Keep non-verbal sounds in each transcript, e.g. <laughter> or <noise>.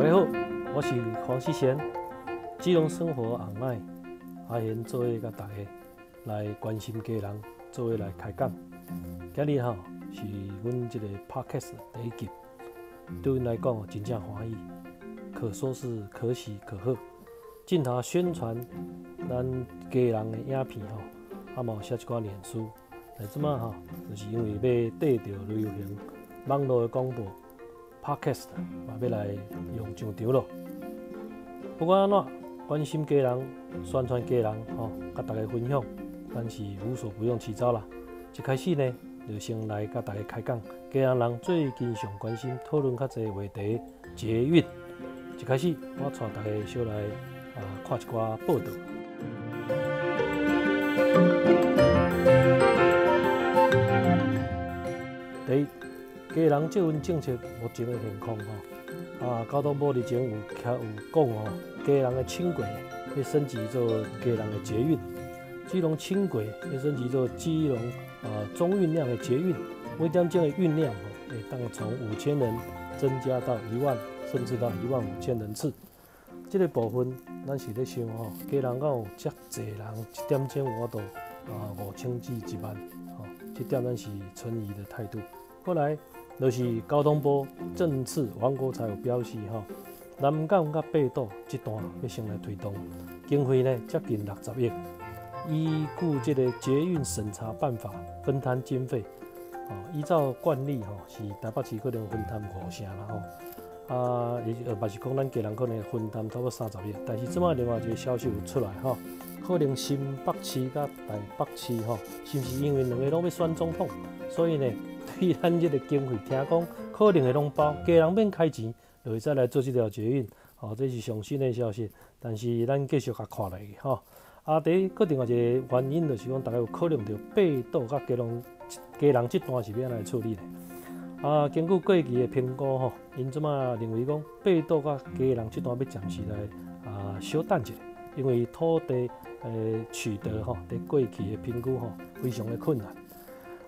大家好，我是黄世贤，基隆生活红麦阿贤做伙甲大家来关心家人，做伙来开讲。今日吼是阮即个 podcast 第一集，对阮来讲真正欢喜，可说是可喜可贺。镜头宣传咱家人的影片吼，啊嘛写一寡脸书，来即马吼，就是因为要缀着流行网络的广播。Podcast 嘛要来用上场咯。不管安怎，关心家人、宣传家人，吼，甲大家分享，但是无所不用其招啦。一开始呢，就先来甲大家开讲，家人人最近上关心、讨论较侪话题，捷运。一开始，我带大家小来啊看一寡报道。第一。家人这份政策目前的现况吼，啊，交通部日前有有讲吼，家人的轻轨要升级做家人的捷运，基隆轻轨要升级做基隆啊中运量的捷运，每点钟的运量吼，会当从五千人增加到一万，甚至到一万五千人次。这个部分咱是咧想吼，家人有遮济人一点钟我都啊五千至一万，吼，这点咱是存疑的态度。后来。就是交通部政次王国才有表示，吼，南港甲北斗这段要先来推动，经费呢接近六十亿，依据这个捷运审查办法分摊经费，哦，依照惯例，吼，是台北市可能分摊五成啦，吼，啊，也呃，嘛是讲咱家人可能分担差不多三十亿，但是即摆另外一个消息有出来，吼，可能新北市甲台北市，吼，是不是因为两个拢要选总统，所以呢？对咱这个经费，听讲可能会拢包，家人免开钱，就会再来做这条捷运。哦，这是上新的消息，但是咱继续甲看来吼。啊，第一个另外一个原因就是讲，大家有可能着八岛甲家人家人这段是要来处理的。啊，根据过去的评估吼，因即马认为讲八岛甲家人这段要暂时来啊小等一下，因为土地诶取得吼，在过去的评估吼非常的困难。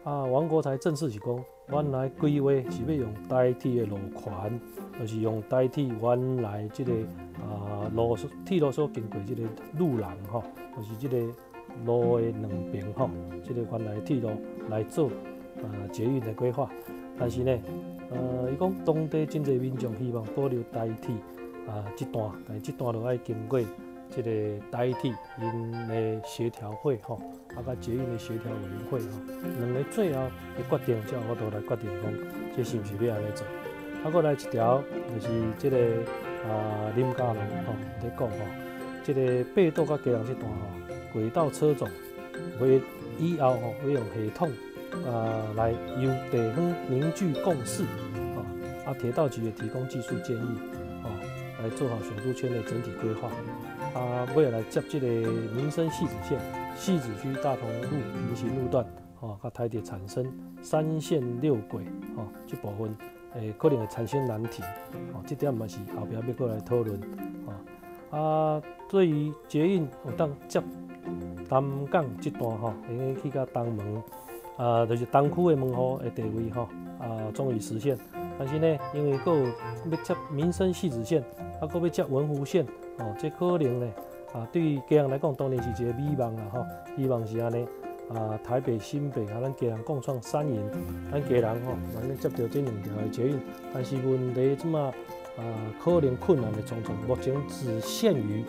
啊，王国才正式是讲，原来规划是要用代替的路权，就是用代替原来即个啊路铁路所经过即个路廊吼，就是即个路的两边吼，即个原来铁路来做啊捷运的规划。但是呢，呃，伊讲当地真侪民众希望保留代替啊这段，但这段路要经过。即个代替因的协调会吼，啊，甲捷运的协调委员会吼，两个最后的决定，才我都来决定讲，这是毋是要安尼做？啊，过来一条就是即个啊林家龙吼在讲吼，即个八道甲嘉义这段吼，轨道车种会以后吼会用系统啊来由地方凝聚共识，吼啊铁道局也提供技术建议，吼来做好选都圈的整体规划。啊，要来接这个民生细子线、细子区大同路平行路段，吼，甲台铁产生三线六轨，吼，这部分诶可能会产生难题，吼，这点嘛是后边要过来讨论，吼。啊，对于捷运有当接东港这段，吼，应该去到东门，啊，就是东区的门户的地位，吼，啊，终于实现。但是呢，因为有要接民生细子线，啊，搁要接文湖线。哦，这可能呢，啊，对于家人来讲，当然是一个美梦啊，吼，希望是安尼，啊，台北、新北啊，咱家人共创三赢，咱家人吼，反正接到这两条的捷运，但是问题怎么，啊，可能困难的重重，目前只限于，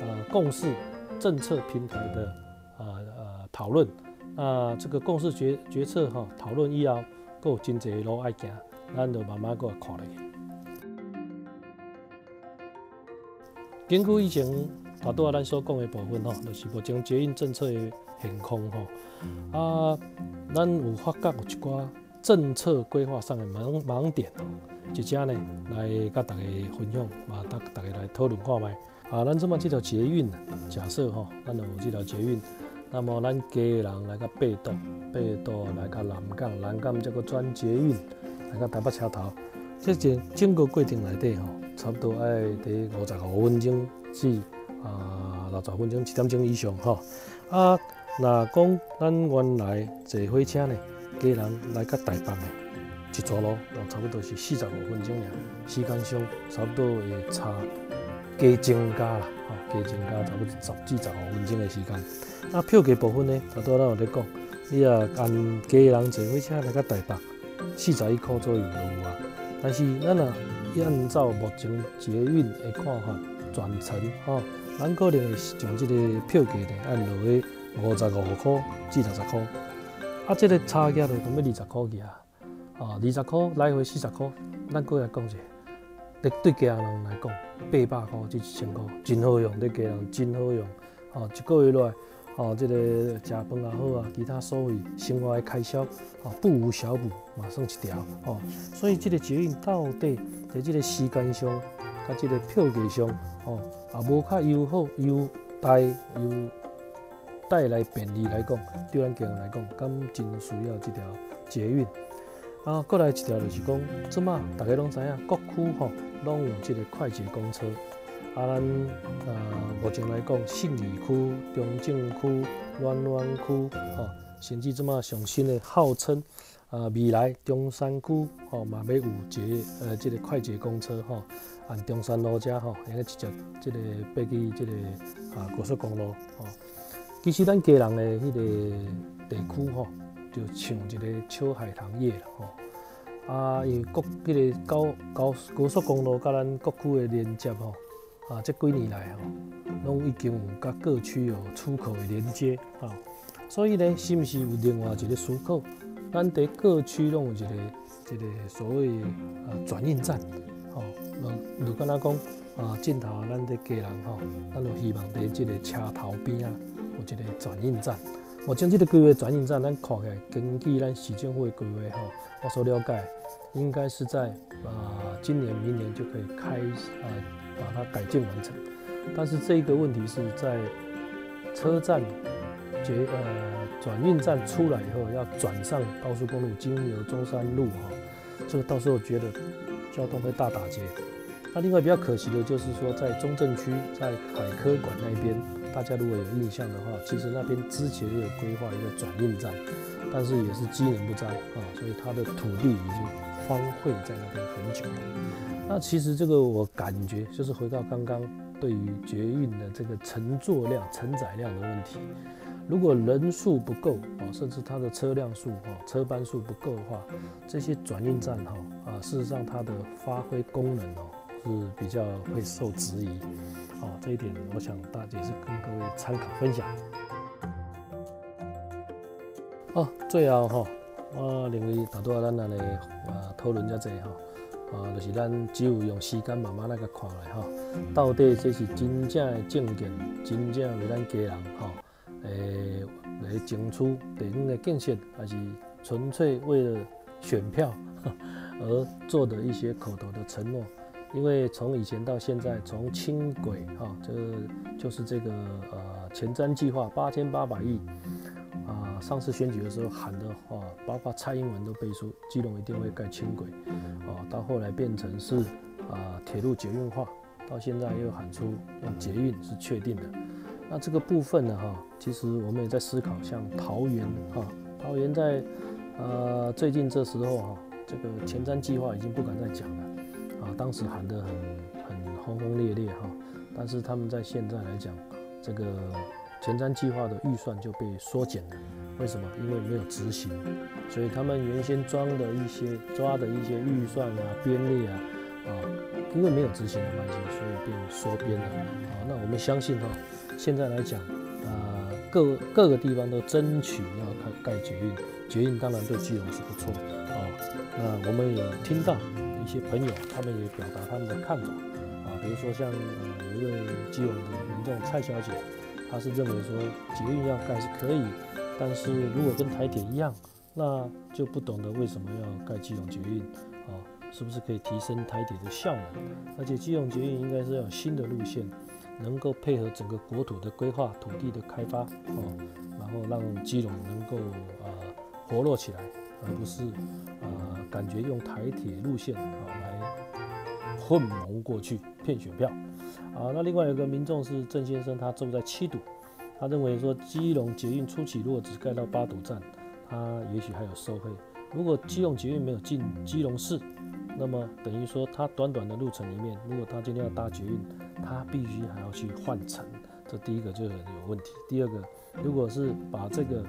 啊，共识政策平台的，啊啊讨论，啊，这个共识决决策哈，讨论以后，够真侪路爱行，咱就慢慢过来看咧。根据以前大多啊咱所讲的部分吼，就是目前捷运政策的现况吼，啊，咱有发觉有一寡政策规划上的盲盲点，即只呢来甲大家分享，嘛，大大家来讨论看卖。啊，咱这么这条捷运，假设吼，咱有这条捷运，那么咱家人来到北道，北道来到南港，南港这个转捷运来到台北车头，这整整个过程内底吼。差不多爱伫五十五分钟至啊六十分钟，一点钟以上吼。啊，那讲咱原来坐火车呢，家人来到台北的，一撮路，差不多是四十五分钟尔，时间上差不多会差加增加啦，吼，加增加差不多十至十五分钟的时间。那票价部分呢，头拄咱有咧讲，你啊按家人坐火车来到台北，四十一块左右就有啊。但是咱啊按照目前捷运的看法，全程吼，咱可能会将即个票价呢按落去五十五块至六十块。啊，即个差价就讲要二十块去啊，啊，二十块来回四十块，咱过来讲者，对对家人来讲，八百块至一千块，真好用，对家人真好用，哦，一个月来，哦，即个食饭也好啊，其他所谓生活的开销，哦，不无小补，马上一条，哦，所以即个捷运到底在即个时间上，甲即个票价上，哦，也无较优好，优待优。带来便利来讲，对咱个人来讲，敢真需要这条捷运。啊，过来一条就是讲，即马大家拢知影，各区吼拢有这个快捷公车。啊，咱啊目前来讲，信义区、中正区、暖暖区，吼，甚至即马上新的号称啊未来中山区，吼嘛要有一个呃这个快捷公车，吼，按中山路遮吼，应该直接这个爬去这个啊高速公路，吼。其实咱家人的迄个地区吼，就像一个秋海棠叶啦吼。啊，因为各迄个高高高速公路甲咱各区的连接吼，啊，这几年来吼，拢已经有甲各区有出口的连接啊。所以呢，是毋是有另外一个思考？咱伫各区拢有一个一个所谓啊转运站，吼，如如敢若讲啊，尽头咱伫家人吼，咱就希望伫即个车头边啊。有一个转运站，目前这个规划转运站，咱看起来根据咱市政府的规划吼，我所了解，应该是在啊今年、明年就可以开啊把它改建完成。但是这个问题是在车站结呃转运站出来以后，要转上高速公路，经由中山路哈，这个到时候觉得交通会大打劫。那另外比较可惜的就是说，在中正区，在海科馆那边。大家如果有印象的话，其实那边之前也有规划一个转运站，但是也是机能不彰啊，所以它的土地已经荒废在那边很久了。那其实这个我感觉就是回到刚刚对于捷运的这个乘坐量、承载量的问题，如果人数不够啊，甚至它的车辆数啊、车班数不够的话，这些转运站哈啊，事实上它的发挥功能哦是比较会受质疑。这一点我想大家也是跟各位参考分享。哦，最后哈，我认为大多咱来啊讨论一下哈，啊，就是咱只有用时间慢慢来甲看来哈，到底这是真正的证件，真正为咱家人哈，诶来争取地方的建设，还是纯粹为了选票 <laughs> 而做的一些口头的承诺？因为从以前到现在，从轻轨哈，这个就是这个呃前瞻计划八千八百亿啊，上次选举的时候喊的话，包括蔡英文都背书，基隆一定会盖轻轨啊，到后来变成是啊铁路捷运化，到现在又喊出用捷运是确定的。那这个部分呢哈，其实我们也在思考，像桃园哈，桃园在呃最近这时候哈，这个前瞻计划已经不敢再讲了。啊当时喊得很很轰轰烈烈哈，但是他们在现在来讲，这个前瞻计划的预算就被缩减了。为什么？因为没有执行，所以他们原先装的一些抓的一些预算啊、编列啊，啊，因为没有执行的关系，所以变缩编了。啊，那我们相信哈，现在来讲，啊，各各个地方都争取要开盖捷运，捷运当然对基隆是不错啊。那我们有听到。一些朋友，他们也表达他们的看法啊，比如说像呃有一位基隆的民众蔡小姐，她是认为说捷运要盖是可以，但是如果跟台铁一样，那就不懂得为什么要盖基隆捷运啊？是不是可以提升台铁的效能？而且基隆捷运应该是要有新的路线，能够配合整个国土的规划、土地的开发哦，然后让基隆能够啊活络起来，而不是啊。感觉用台铁路线啊来混蒙过去骗选票啊，那另外有个民众是郑先生，他住在七堵，他认为说基隆捷运初期如果只盖到八堵站，他也许还有收费。如果基隆捷运没有进基隆市，那么等于说它短短的路程里面，如果他今天要搭捷运，他必须还要去换乘，这第一个就很有问题。第二个，如果是把这个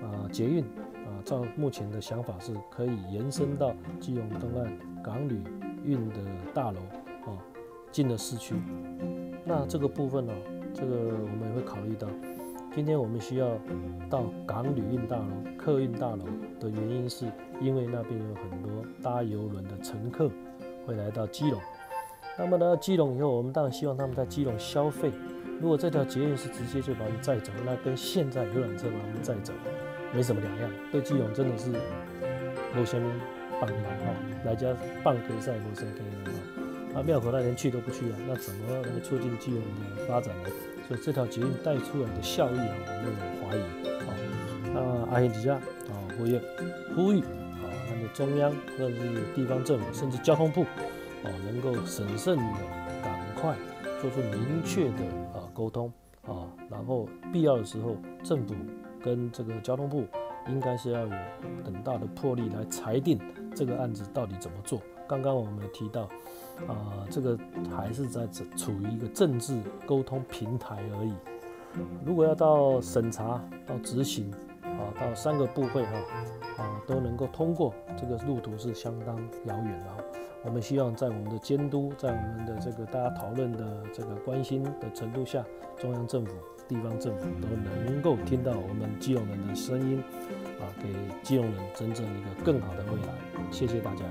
啊捷运啊，照目前的想法是可以延伸到基隆东岸港旅运的大楼啊，进了市区，那这个部分呢，这个我们也会考虑到。今天我们需要到港旅运大楼、客运大楼的原因，是因为那边有很多搭游轮的乘客会来到基隆。那么呢，基隆以后，我们当然希望他们在基隆消费。如果这条捷运是直接就把我们载走，那跟现在游览车把我们载走没什么两样。对基隆真的是无什么帮忙哈，来家办可赛无什么可以哈。那庙口他连去都不去啊，那怎么能促进基隆的发展呢？所以这条捷运带出来的效益啊，我们有怀疑啊。那阿贤底下啊，呼吁呼吁啊，那个中央或者是地方政府，甚至交通部啊，能够审慎的、赶快做出明确的啊沟通啊，然后必要的时候，政府跟这个交通部应该是要有很大的魄力来裁定这个案子到底怎么做。刚刚我们提到。啊，这个还是在处于一个政治沟通平台而已。如果要到审查、到执行，啊，到三个部会哈，啊，都能够通过，这个路途是相当遥远的。我们希望在我们的监督，在我们的这个大家讨论的这个关心的程度下，中央政府、地方政府都能够听到我们基隆人的声音，啊，给基隆人真正一个更好的未来。谢谢大家。